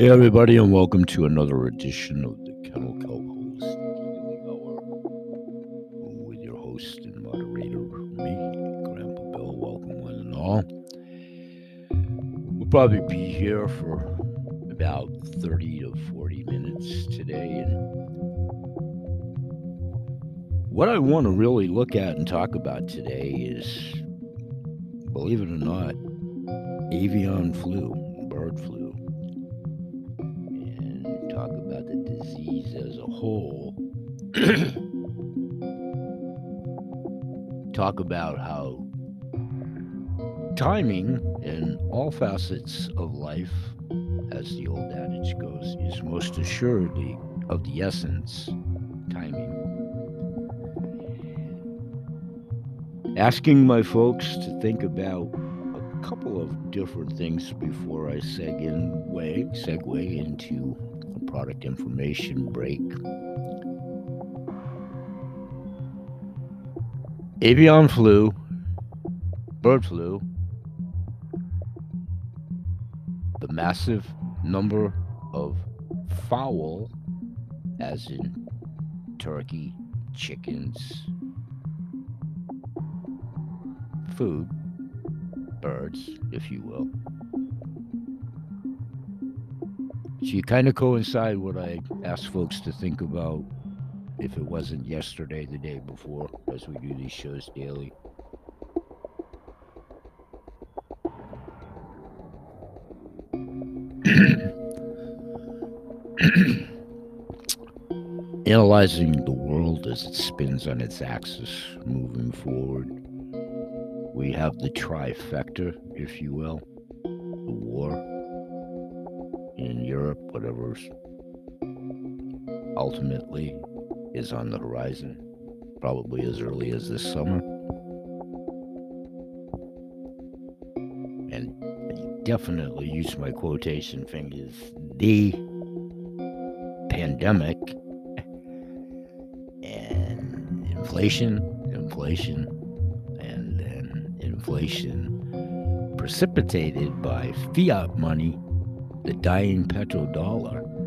Hey, everybody, and welcome to another edition of the Kennel Kelp Host Daily Hour with your host and moderator, me, Grandpa Bill. Welcome, one and all. We'll probably be here for about 30 to 40 minutes today. And what I want to really look at and talk about today is, believe it or not, avian flu, talk about how timing in all facets of life, as the old adage goes, is most assuredly of the essence timing. Asking my folks to think about a couple of different things before I segue, segue into a product information break. Avian flu, bird flu, the massive number of fowl, as in turkey, chickens, food, birds, if you will. So you kind of coincide what I ask folks to think about if it wasn't yesterday, the day before, as we do these shows daily. Analyzing the world as it spins on its axis, moving forward. We have the trifecta, if you will the war, in Europe, whatever's ultimately is on the horizon, probably as early as this summer. And I definitely use my quotation fingers the pandemic and inflation, inflation, and then inflation precipitated by fiat money the dying petrodollar.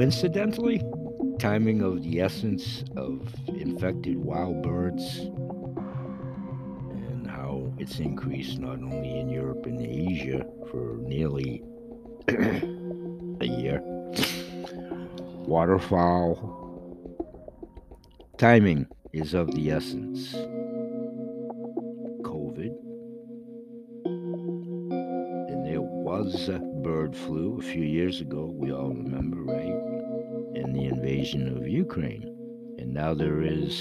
Coincidentally, timing of the essence of infected wild birds and how it's increased not only in Europe and Asia for nearly a year. Waterfowl timing is of the essence. COVID. And there was bird flu a few years ago, we all remember, right? And the invasion of Ukraine. And now there is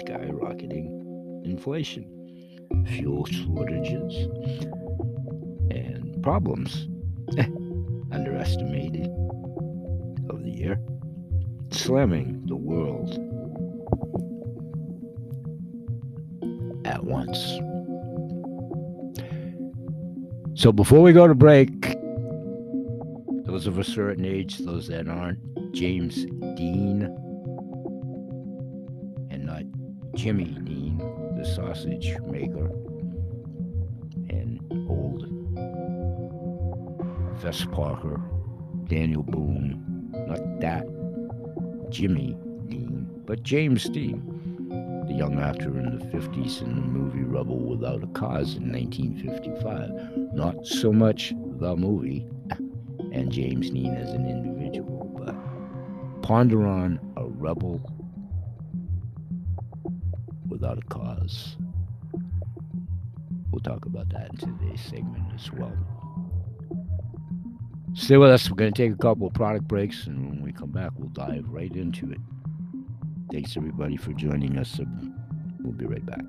skyrocketing inflation, fuel shortages, and problems underestimated of the year, slamming the world at once. So before we go to break, those of a certain age, those that aren't, James Dean and not Jimmy Dean, the sausage maker, and old Fess Parker, Daniel Boone, not that Jimmy Dean, but James Dean the young actor in the 50s in the movie Rebel Without a Cause in 1955. Not so much the movie and James Dean as an individual, but ponder on a rebel without a cause. We'll talk about that in today's segment as well. Stay with us. We're going to take a couple of product breaks, and when we come back, we'll dive right into it. Thanks everybody for joining us. We'll be right back.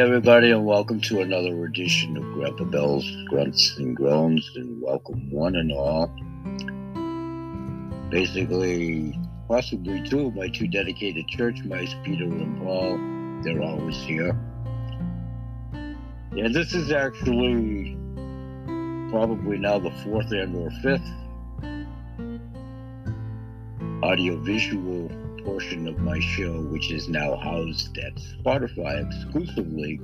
Everybody, and welcome to another edition of Grandpa Bell's Grunts and Groans, and welcome one and all. Basically, possibly two of my two dedicated church mice, Peter and Paul, they're always here. Yeah, this is actually probably now the fourth and or fifth audio-visual portion of my show, which is now housed at Spotify exclusively.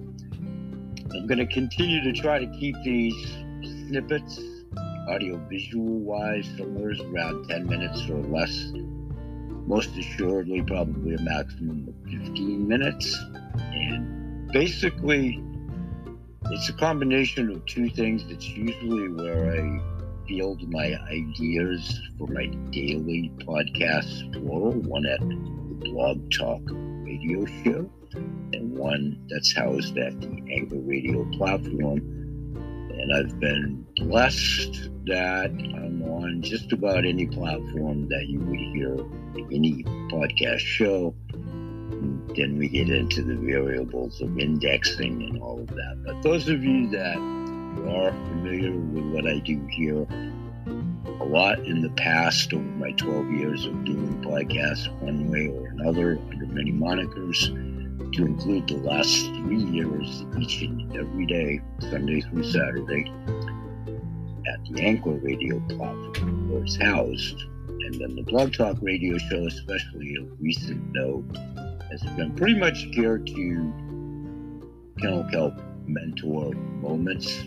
I'm going to continue to try to keep these snippets, audio visual wise, somewhere around 10 minutes or less. Most assuredly, probably a maximum of 15 minutes. And basically, it's a combination of two things. It's usually where I field my ideas for my daily podcast plural, one at the Blog Talk radio show, and one that's housed at the Anchor Radio platform. And I've been blessed that I'm on just about any platform that you would hear any podcast show. then we get into the variables of indexing and all of that. But those of you that are familiar with what I do here. A lot in the past, over my 12 years of doing podcasts one way or another under many monikers, to include the last three years, each and every day, Sunday through Saturday, at the Anchor Radio platform where it's housed. And then the Blog Talk radio show, especially of recent note, has been pretty much geared to Kennel Kelp mentor moments.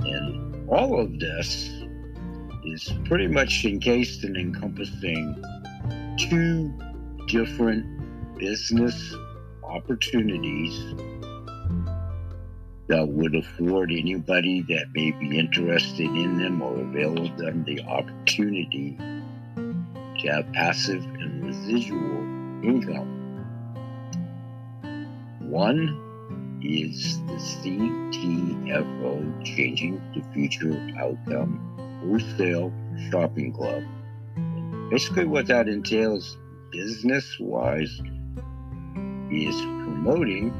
And all of this is pretty much encased and encompassing two different business opportunities that would afford anybody that may be interested in them or avail them the opportunity to have passive and residual income. One is the CTFO Changing the Future Outcome Wholesale Shopping Club. Basically, what that entails business wise is promoting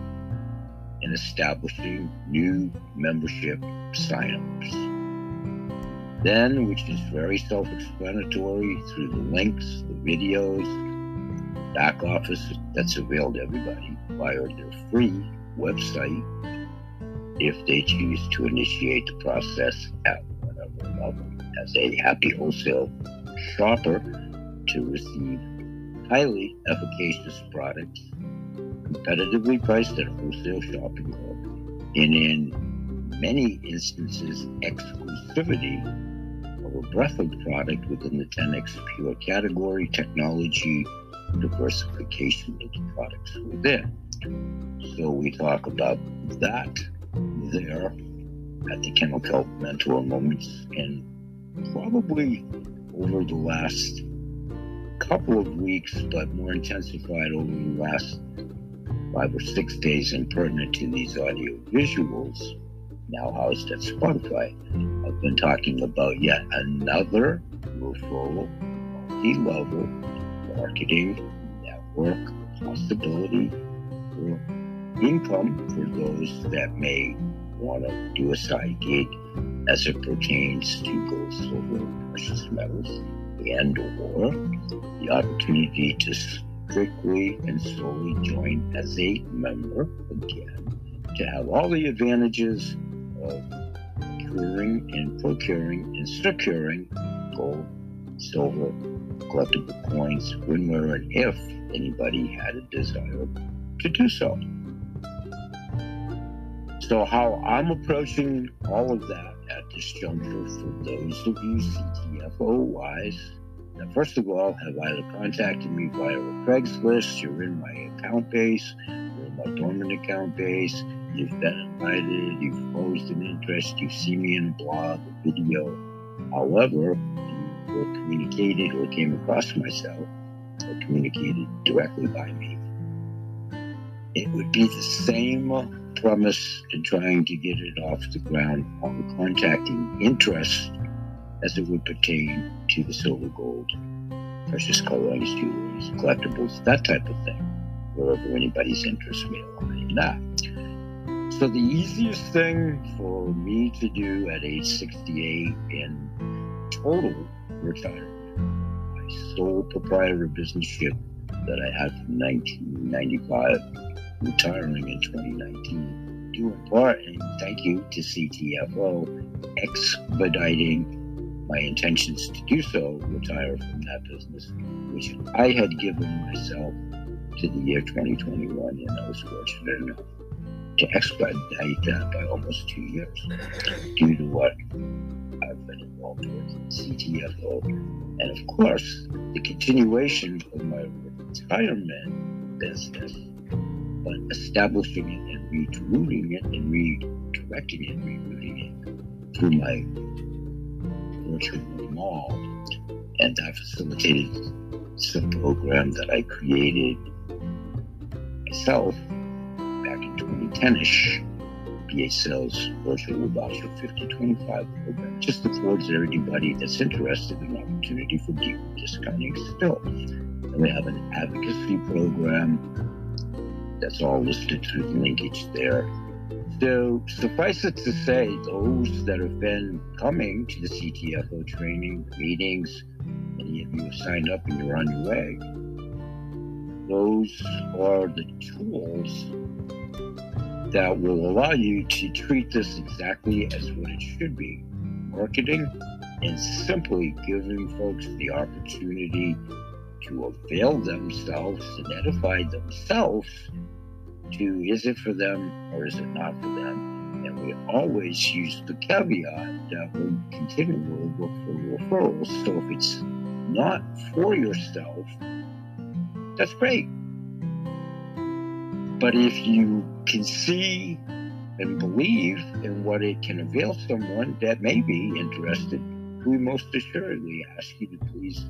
and establishing new membership signups. Then, which is very self explanatory through the links, the videos, back office that's available to everybody via their free website if they choose to initiate the process at whatever level as a happy wholesale shopper to receive highly efficacious products competitively priced at wholesale shopping club and in many instances exclusivity of a breadth of product within the 10x pure category technology diversification of the products within so we talk about that there at the Kelp Mentor Moments. And probably over the last couple of weeks, but more intensified over the last five or six days and pertinent to these audio visuals, now housed at Spotify. I've been talking about yet another referral, multi level marketing network possibility income for those that may want to do a side gig as it pertains to gold, silver, and precious metals, and or the opportunity to strictly and solely join as a member again to have all the advantages of procuring and procuring and securing gold, silver, collectible coins when, where, and if anybody had a desire to do so. So, how I'm approaching all of that at this juncture for those of you CTFO wise, now, first of all, have either contacted me via Craigslist, you're in my account base, you're in my dormant account base, you've been invited, you've posed an interest, you see me in a blog, a video. However, you were communicated or came across myself or communicated directly by me. It would be the same premise in trying to get it off the ground on contacting interest as it would pertain to the silver gold, precious coins, jewelries, collectibles, that type of thing, wherever anybody's interest may lie in that. So the easiest thing for me to do at age 68 in total retirement, my sole proprietor business-ship that I had from 1995, retiring in 2019, due in part, and thank you to CTFO, expediting my intentions to do so, retire from that business, which I had given myself to the year 2021, and I was fortunate enough to expedite that by almost two years due to what I've been involved with CTFO. And of course, the continuation of my retirement business, but establishing it and rerouting it and redirecting it, rerouting it through my virtual mall. And I facilitated some program that I created myself back in 2010ish. BA Sales Virtual Voucher 5025 program just affords everybody that's interested in an opportunity for deep discounting still. And we have an advocacy program that's all listed through the linkage there. So suffice it to say, those that have been coming to the CTFO training meetings, many of you have signed up and you're on your way. Those are the tools that will allow you to treat this exactly as what it should be marketing and simply giving folks the opportunity to avail themselves and edify themselves to is it for them or is it not for them? And we always use the caveat that we continually look for referrals. So if it's not for yourself, that's great. But if you can see and believe in what it can avail someone that may be interested, we most assuredly ask you to please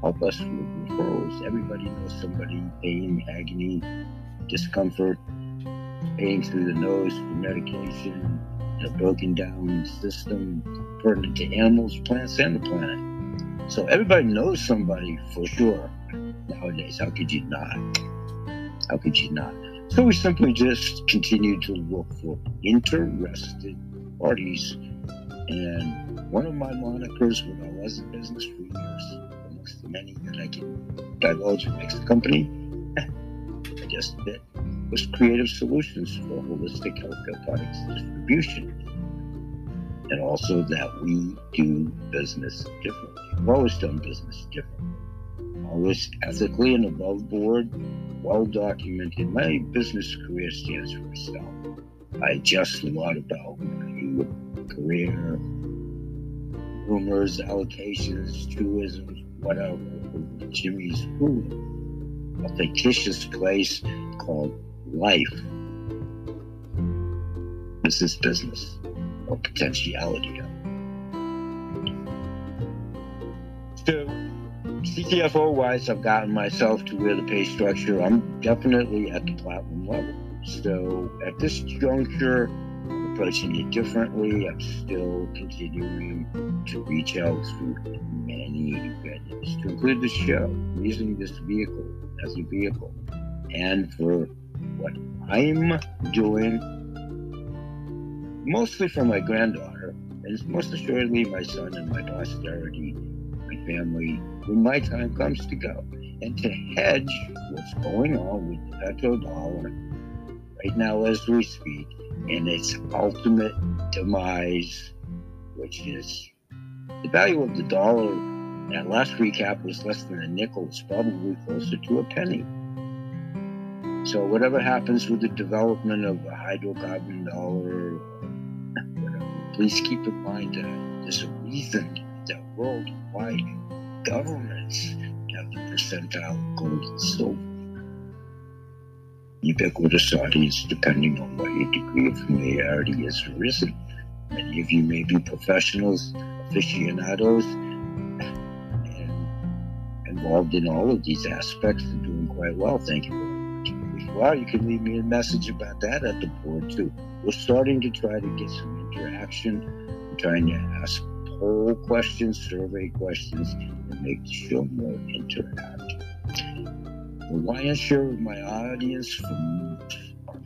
help us with referrals. Everybody knows somebody pain, agony, discomfort, pain through the nose for medication, a broken down system pertinent to animals, plants, and the planet. So everybody knows somebody for sure nowadays. How could you not? How could you not? So we simply just continue to look for interested parties. And one of my monikers when I was in business for years, amongst the many that I can divulge makes the company, a bit, was creative solutions for holistic healthcare products distribution. And also that we do business differently. We've always done business differently. Always ethically and above board well documented. My business career stands for itself. I just a lot about my career, rumors, allocations, truisms, whatever. Jimmy's Food, a fictitious place called Life. This is business or potentiality. So CTFO wise, I've gotten myself to where the pay structure, I'm definitely at the platinum level. So at this juncture, approaching it differently. I'm still continuing to reach out through many vendors to include the show, using this vehicle as a vehicle. And for what I'm doing, mostly for my granddaughter, and most assuredly my son and my posterity my family when my time comes to go. And to hedge what's going on with the petrodollar right now as we speak and its ultimate demise, which is the value of the dollar at last recap was less than a nickel. It's probably closer to a penny. So whatever happens with the development of a hydrocarbon dollar, whatever, please keep in mind that there's a reason that worldwide governments have the percentile of gold and silver. Ubiquitous audience, depending on what your degree of familiarity has arisen. Many of you may be professionals, aficionados, involved in all of these aspects and doing quite well. Thank you very much. If you can leave me a message about that at the board too. We're starting to try to get some interaction. I'm trying to ask poll questions, survey questions, and make the show more interactive. The lion's share of my audience for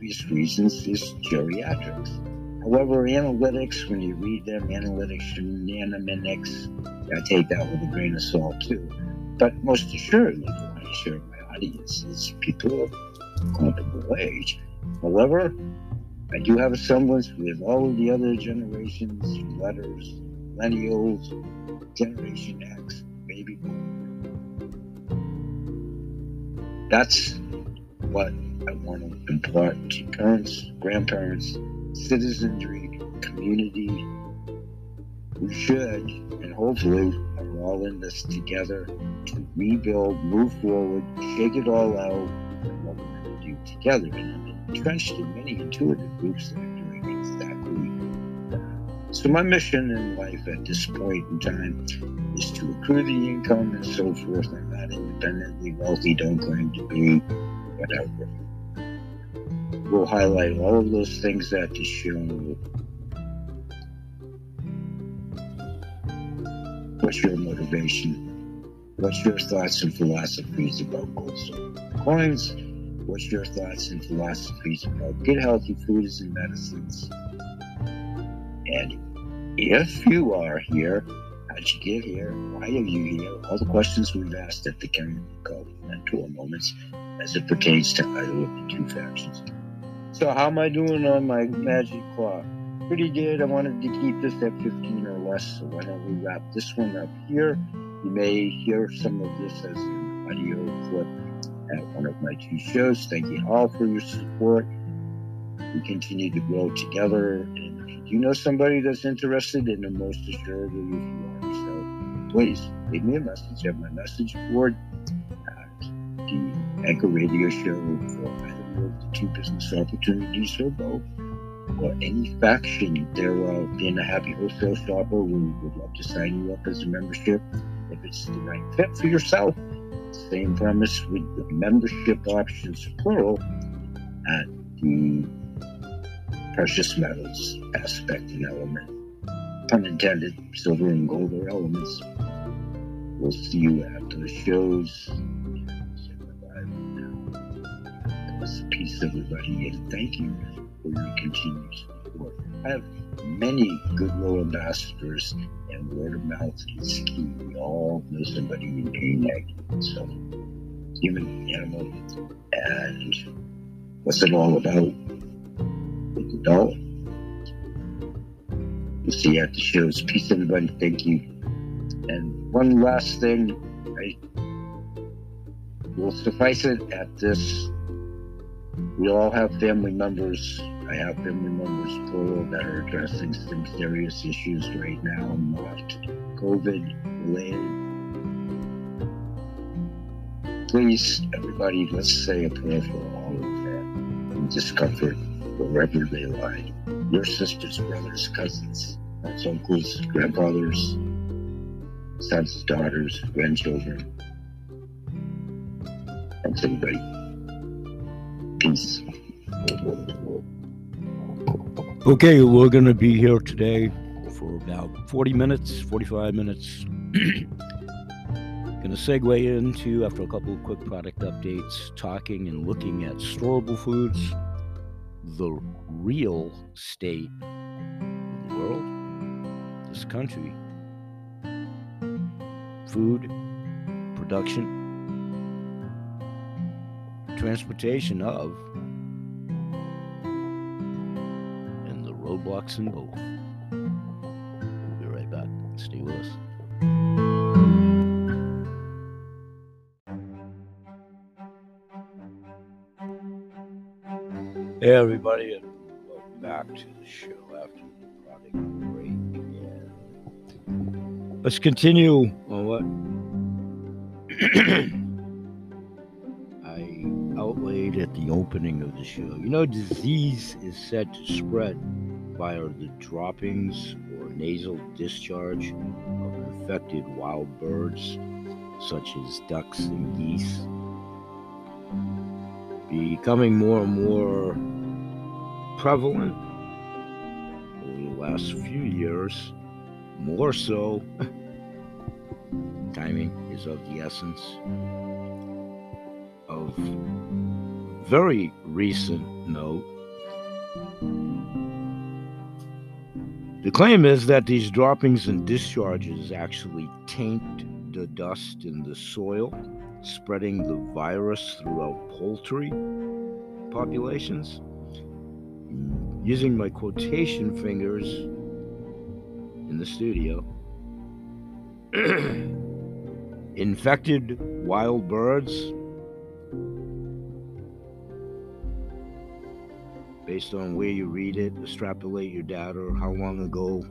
obvious reasons, is geriatrics. However, analytics, when you read them, analytics anaminics, I take that with a grain of salt too. But most assuredly, the lion's share of my audience is people of comparable age. However, I do have a semblance with all of the other generations, letters, millennials, Generation X, baby boom. That's what I want to impart to parents, grandparents, citizenry, community. We should, and hopefully, we're all in this together to rebuild, move forward, shake it all out, and what we're going to do together. And I'm entrenched in many intuitive groups that are doing exactly that. So, my mission in life at this point in time is to accrue the income and so forth. I'm not independently wealthy, don't claim to be, whatever. We'll highlight all of those things at the show. What's your motivation? What's your thoughts and philosophies about goals coins? What's your thoughts and philosophies about good healthy foods and medicines? And if you are here, how'd you get here? Why are you here? All the questions we've asked at the chemical mentor moments as it pertains to either of the two factions. So how am I doing on my magic clock? Pretty good. I wanted to keep this at 15 or less, so why don't we wrap this one up here? You may hear some of this as an audio clip at one of my two shows. Thank you all for your support. We continue to grow together. And if you know somebody that's interested, in the most assuredly if you are. So please leave me a message at my message board at the Anchor Radio Show for either of the two business opportunities or both, or any faction thereof. Being a happy wholesale shopper, we would love to sign you up as a membership if it's the right fit for yourself. Same premise with the membership options, plural, at the precious metals aspect and element. Pun intended, silver and gold are elements. We'll see you after the shows. Peace, everybody, and thank you for your continued support. I have many good goodwill ambassadors, and word of mouth is key. We all know somebody in pain, so human, animal, and what's it all about? The dollar. We'll see you at the shows. Peace, everybody. Thank you. And one last thing, I will suffice it at this we all have family members. I have family members, plural, that are addressing some serious issues right now, not COVID related. Please, everybody, let's say a prayer for all of them that discomfort wherever they lie. Your sisters, brothers, cousins, aunts, uncles, grandfathers, sons, daughters, grandchildren. Thanks, everybody. Peace. Okay, we're going to be here today for about 40 minutes, 45 minutes. going to segue into, after a couple of quick product updates, talking and looking at storable foods, the real state of the world, this country, food, production, transportation of, and roadblocks in both. We'll be right back. Stay with us. Hey, everybody, and welcome back to the show after the product break. And let's continue on what I outlaid at the opening of the show. You know, disease is said to spread via the droppings or nasal discharge of infected wild birds, such as ducks and geese. Becoming more and more prevalent over the last few years, more so. Timing is of the essence of very recent note The claim is that these droppings and discharges actually taint the dust in the soil, spreading the virus throughout poultry populations. Using my quotation fingers in the studio, infected wild birds based on where you read it, extrapolate your data, or how long ago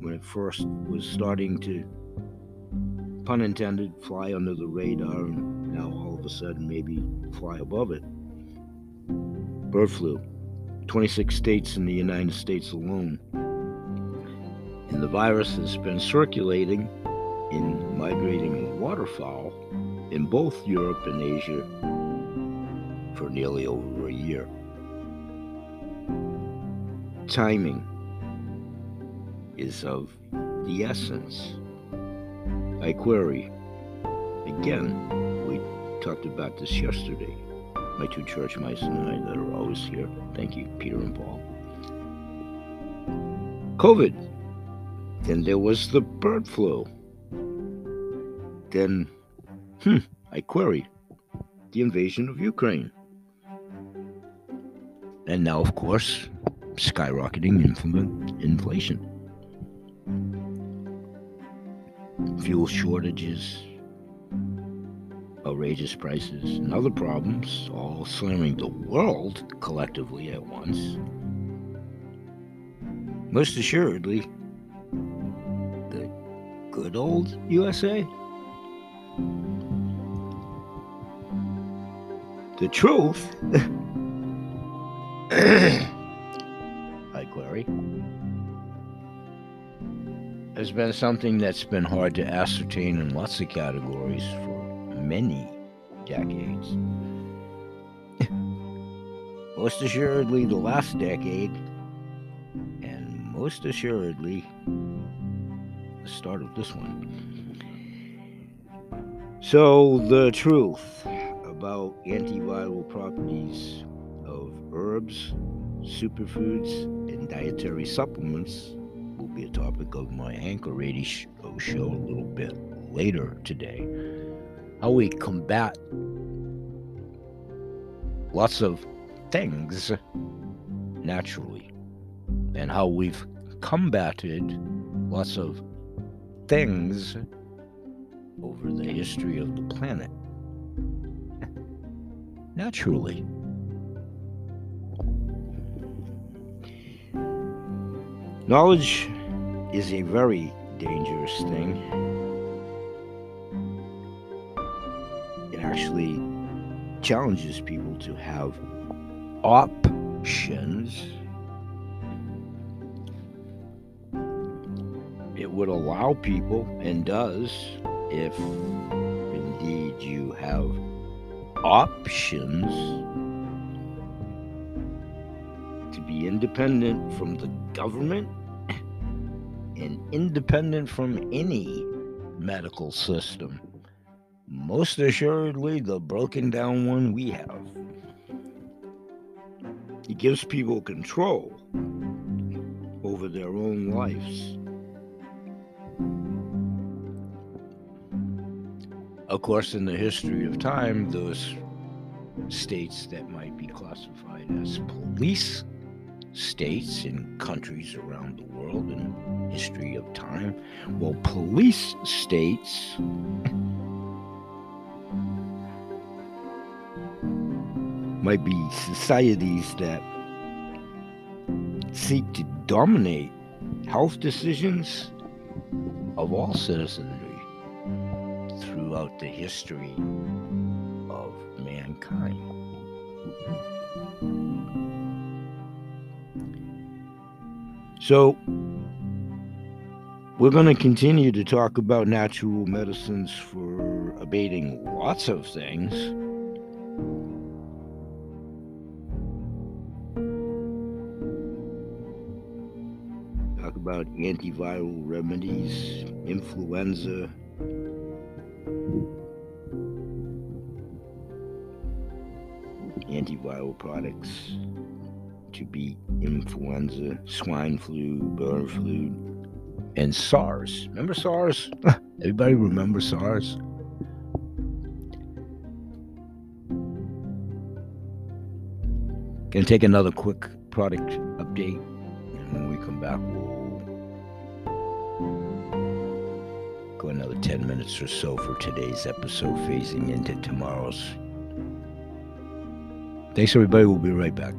when it first was starting to, pun intended, fly under the radar, and now all of a sudden maybe fly above it. Bird flu, 26 states in the United States alone. And the virus has been circulating in migrating waterfowl in both Europe and Asia for nearly over a year timing is of the essence. I query. Again, we talked about this yesterday. My two church mice and I that are always here. Thank you, Peter and Paul. COVID. Then there was the bird flu. Then, hmm, I query the invasion of Ukraine. And now, of course, skyrocketing inflation, fuel shortages, outrageous prices, and other problems, all slamming the world collectively at once. Most assuredly, the good old USA. The truth query, has been something that's been hard to ascertain in lots of categories for many decades. most assuredly, the last decade, and most assuredly, the start of this one. So, the truth about antiviral properties of herbs, superfoods, and dietary supplements will be a topic of my Anchor Radio oh, show a little bit later today. How we combat lots of things naturally, and how we've combated lots of things over the history of the planet naturally. Knowledge is a very dangerous thing. It actually challenges people to have options. It would allow people, and does, if indeed you have options, to be independent from the government and independent from any medical system. Most assuredly, the broken down one we have. It gives people control over their own lives. Of course, in the history of time, those states that might be classified as police states in countries around the world in history of time. Well, police states might be societies that seek to dominate health decisions of all citizenry throughout the history of mankind. So, we're going to continue to talk about natural medicines for abating lots of things. Talk about antiviral remedies, influenza, antiviral products, to beat influenza, swine flu, bird flu, and SARS. Remember SARS? Everybody remember SARS? Gonna take another quick product update, and when we come back, we'll go another 10 minutes or so for today's episode, phasing into tomorrow's. Thanks, everybody. We'll be right back.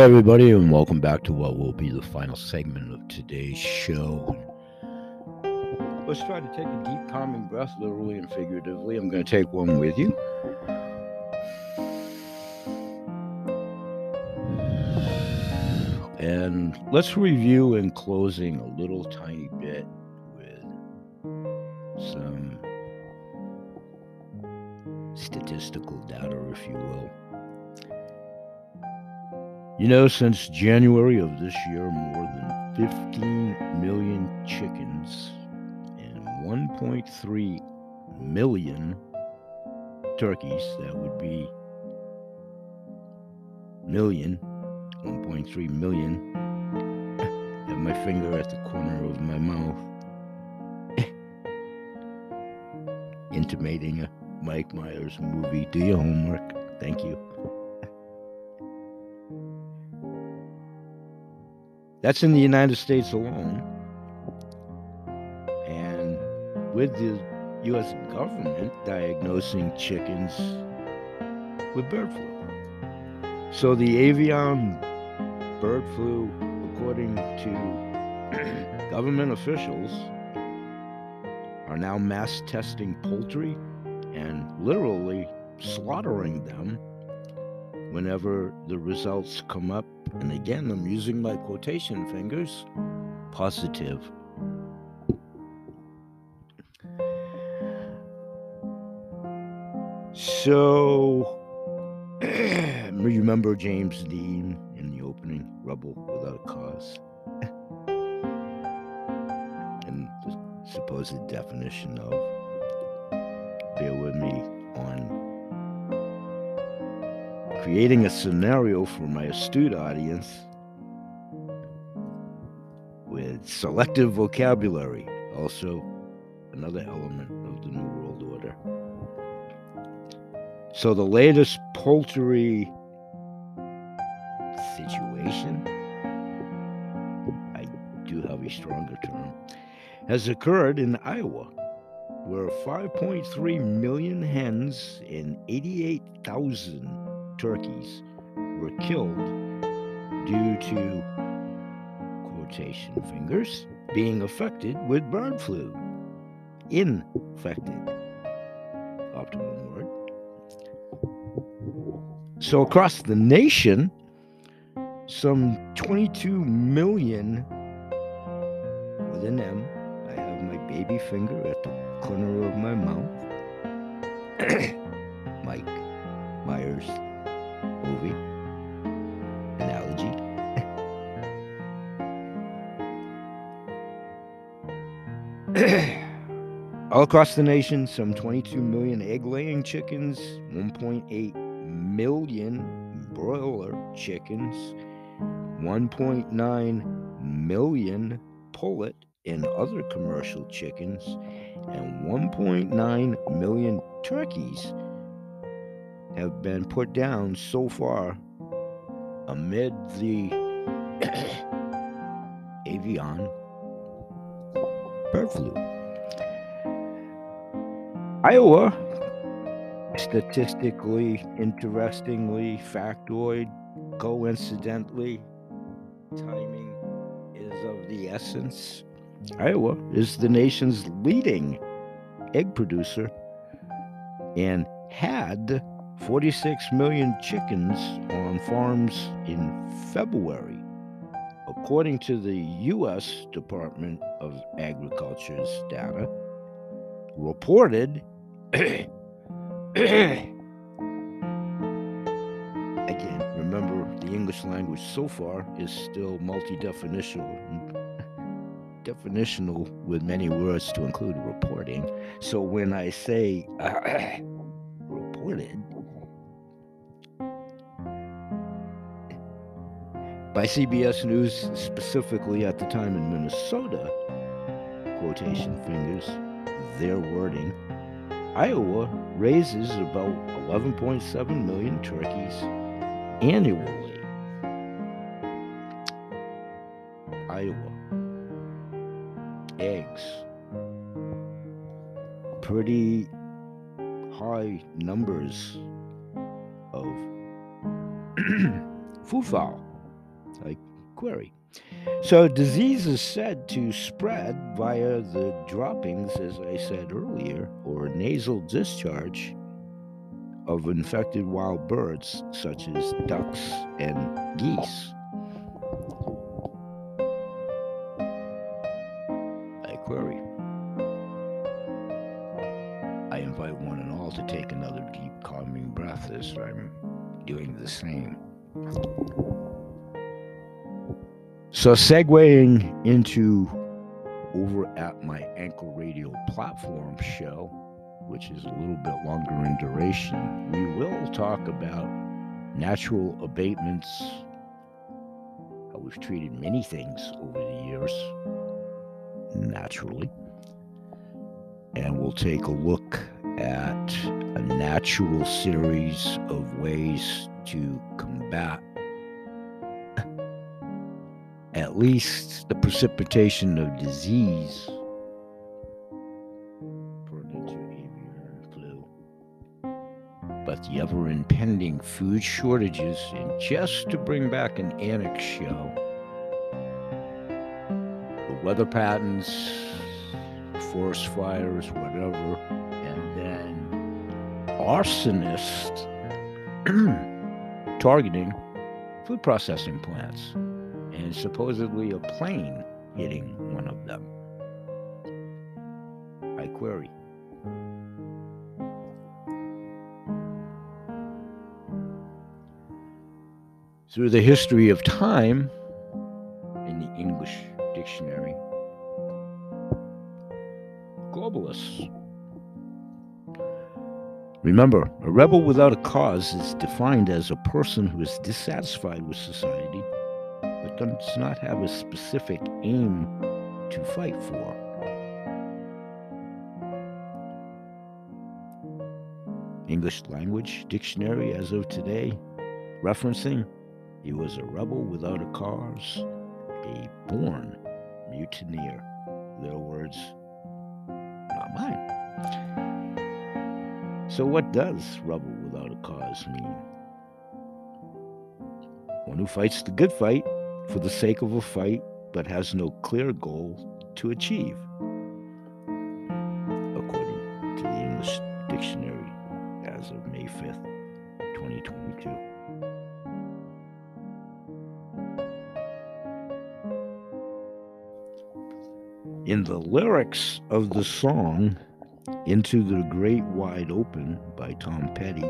Everybody, and welcome back to what will be the final segment of today's show. Let's try to take a deep, calming breath, literally and figuratively. I'm going to take one with you. And let's review in closing a little tiny bit with some statistical data, if you will. You know, since January of this year, more than 15 million chickens and 1.3 million turkeys, that would be million, 1.3 million, have my finger at the corner of my mouth, intimating a Mike Myers movie. Do your homework. Thank you. That's in the United States alone. And with the U.S. government diagnosing chickens with bird flu. So the avian bird flu, according to government officials, are now mass testing poultry and literally slaughtering them whenever the results come up and again, I'm using my quotation fingers, positive. So, remember James Dean in the opening, Rebel Without a Cause? and the supposed definition of, bear with me, creating a scenario for my astute audience with selective vocabulary, also another element of the New World Order. So, the latest poultry situation, I do have a stronger term, has occurred in Iowa, where 5.3 million hens and 88,000 turkeys were killed due to quotation fingers being affected with bird flu. Infected. Optimum word. So across the nation, some 22 million with an M. I have my baby finger at the corner of my mouth. Mike Myers All across the nation, some 22 million egg laying chickens, 1.8 million broiler chickens, 1.9 million pullet and other commercial chickens, and 1.9 million turkeys have been put down so far amid the avian bird flu. Iowa, statistically, interestingly, factoid, coincidentally, timing is of the essence. Iowa is the nation's leading egg producer and had 46 million chickens on farms in February, according to the U.S. Department of Agriculture's data, reported. Again, remember the English language so far is still multi definitional. definitional with many words to include reporting. So when I say reported by CBS News, specifically at the time in Minnesota, quotation fingers, their wording, Iowa raises about 11.7 million turkeys annually. Iowa. Eggs. Pretty high numbers of food fowl, like query. So, disease is said to spread via the droppings, as I said earlier, or nasal discharge of infected wild birds, such as ducks and geese. I query. I invite one and all to take another deep, calming breath as I'm doing the same. So, segueing into over at my Anchor Radio platform show, which is a little bit longer in duration, we will talk about natural abatements, how we've treated many things over the years, naturally. And we'll take a look at a natural series of ways to combat at least the precipitation of disease. Into avian flu, but the ever impending food shortages, and just to bring back an annex show, the weather patterns, forest fires, whatever, and then arsonists targeting food processing plants and supposedly a plane hitting one of them. I query. Through the history of time, in the English dictionary, globalists. Remember, a rebel without a cause is defined as a person who is dissatisfied with society does not have a specific aim to fight for. English language dictionary as of today, referencing he was a rebel without a cause, a born mutineer. Their words, not mine. So, what does rebel without a cause mean? One who fights the good fight for the sake of a fight but has no clear goal to achieve, according to the English Dictionary as of May 5th, 2022. In the lyrics of the song Into the Great Wide Open by Tom Petty,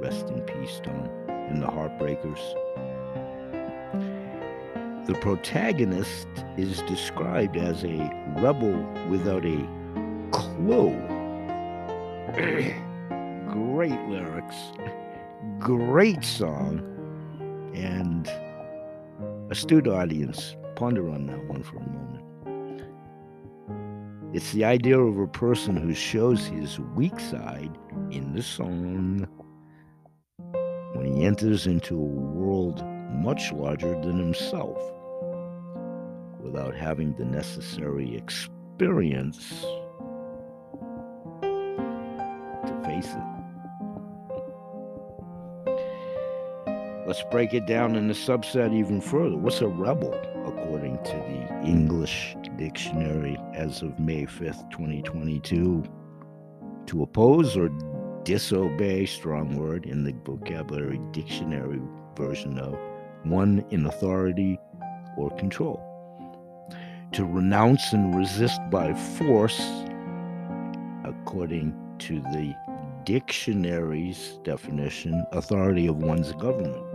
rest in peace, Tom, and the Heartbreakers the protagonist is described as a rebel without a clue. great lyrics, great song, and astute audience. Ponder on that one for a moment. It's the idea of a person who shows his weak side in the song when he enters into a world much larger than himself without having the necessary experience to face it. Let's break it down in the subset even further. What's a rebel, according to the English Dictionary as of May 5th, 2022? To oppose or disobey, strong word in the vocabulary dictionary version of one in authority or control to renounce and resist by force, according to the dictionary's definition, authority of one's government.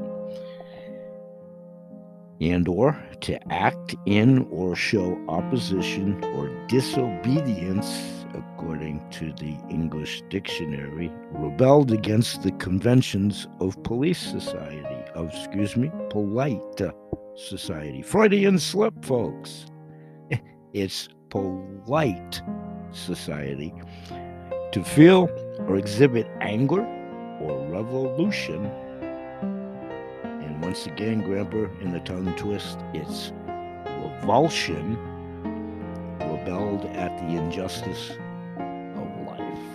and or to act in or show opposition or disobedience according to the english dictionary rebelled against the conventions of police society of excuse me polite society freudian slip folks it's polite society to feel or exhibit anger or revolution And once again, Grandpa, in the tongue twist, it's revulsion, rebelled at the injustice of life.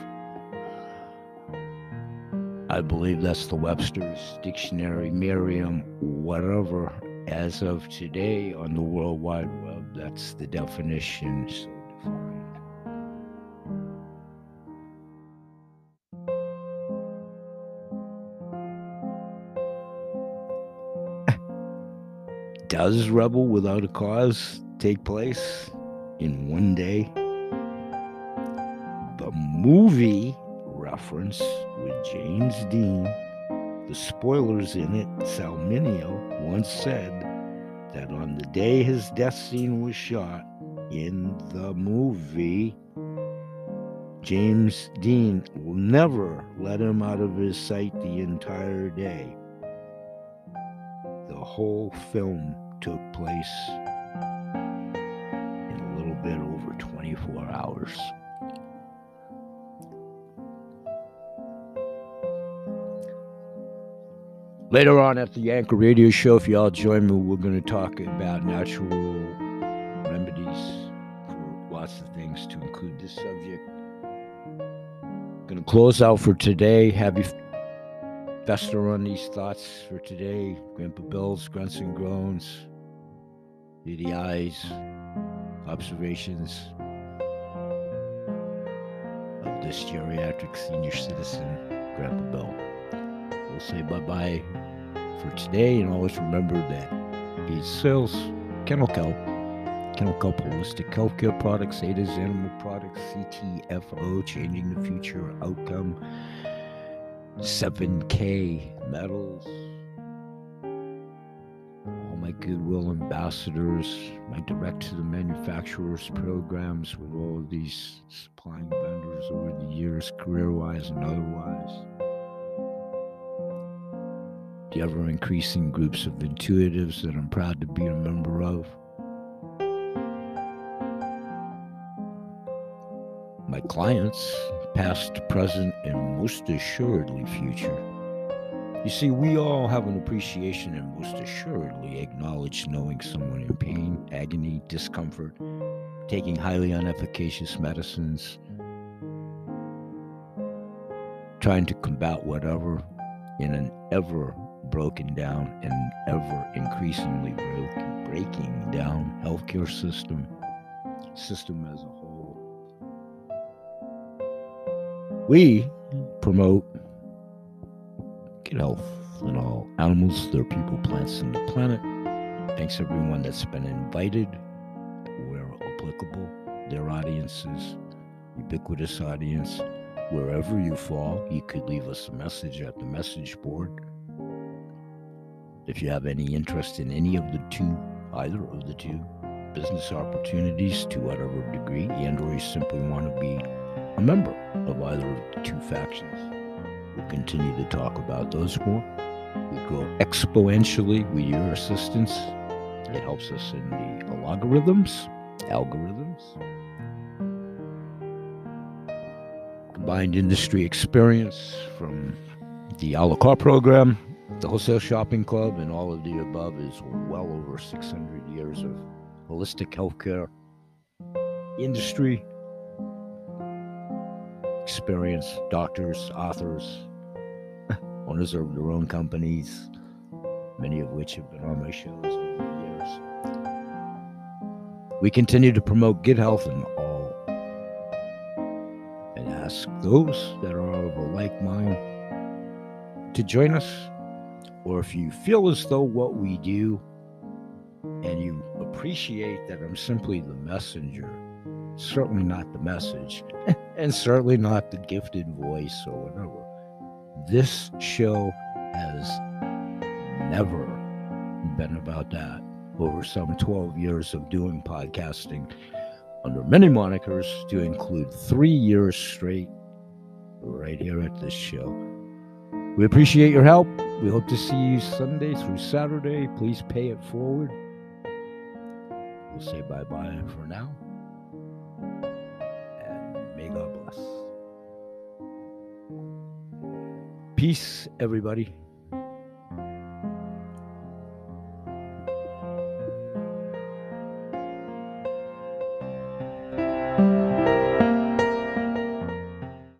I believe that's the Webster's Dictionary, Merriam, whatever. As of today on the World Wide Web, that's the definition. So defined. does Rebel Without a Cause take place in one day? The movie reference with James Dean, the spoilers in it, Sal Mineo once said that on the day his death scene was shot in the movie, James Dean will never let him out of his sight the entire day. The whole film took place Later on at the Anchor Radio Show, if y'all join me, we're going to talk about natural remedies for lots of things to include this subject. Going to close out for today. Happy fester on these thoughts for today. Grandpa Bill's grunts and groans. the eyes, observations of this geriatric senior citizen, Grandpa Bill. We'll say bye bye for today and always remember that he sells kennel kelp, kennel kelp holistic healthcare products, Ada's animal products, CTFO, changing the future outcome, 7K metals All my Goodwill ambassadors, my direct to the manufacturers programs with all these supplying vendors over the years, career wise and otherwise. The ever increasing groups of intuitives that I'm proud to be a member of. My clients, past, present, and most assuredly future you see, we all have an appreciation and most assuredly acknowledge knowing someone in pain, agony, discomfort, taking highly unefficacious medicines, trying to combat whatever in an ever broken down and ever increasingly breaking down healthcare system, system as a whole. We promote good health in all animals, their people, plants, and the planet. Thanks everyone that's been invited, where applicable. Their audiences, ubiquitous audience. Wherever you fall, you could leave us a message at the message board. If you have any interest in any of the two, either of the two, business opportunities to whatever degree, and or you simply want to be a member of either of the two factions. We'll continue to talk about those more. We grow exponentially with your assistance. It helps us in the logarithms, algorithms. Combined industry experience from the a la carte program, the wholesale shopping club, and all of the above is well over 600 years of holistic healthcare industry experience, doctors, authors, owners of their own companies, many of which have been on my shows over the years. We continue to promote good health in all and ask those that are of a like mind to join us. Or if you feel as though what we do and you appreciate that I'm simply the messenger, certainly not the message, and certainly not the gifted voice or whatever. This show has never been about that. over some 12 years of doing podcasting under many monikers to include three years straight right here at this show. We appreciate your help. We hope to see you Sunday through Saturday. Please pay it forward. We'll say bye bye for now. And may God bless. Peace, everybody.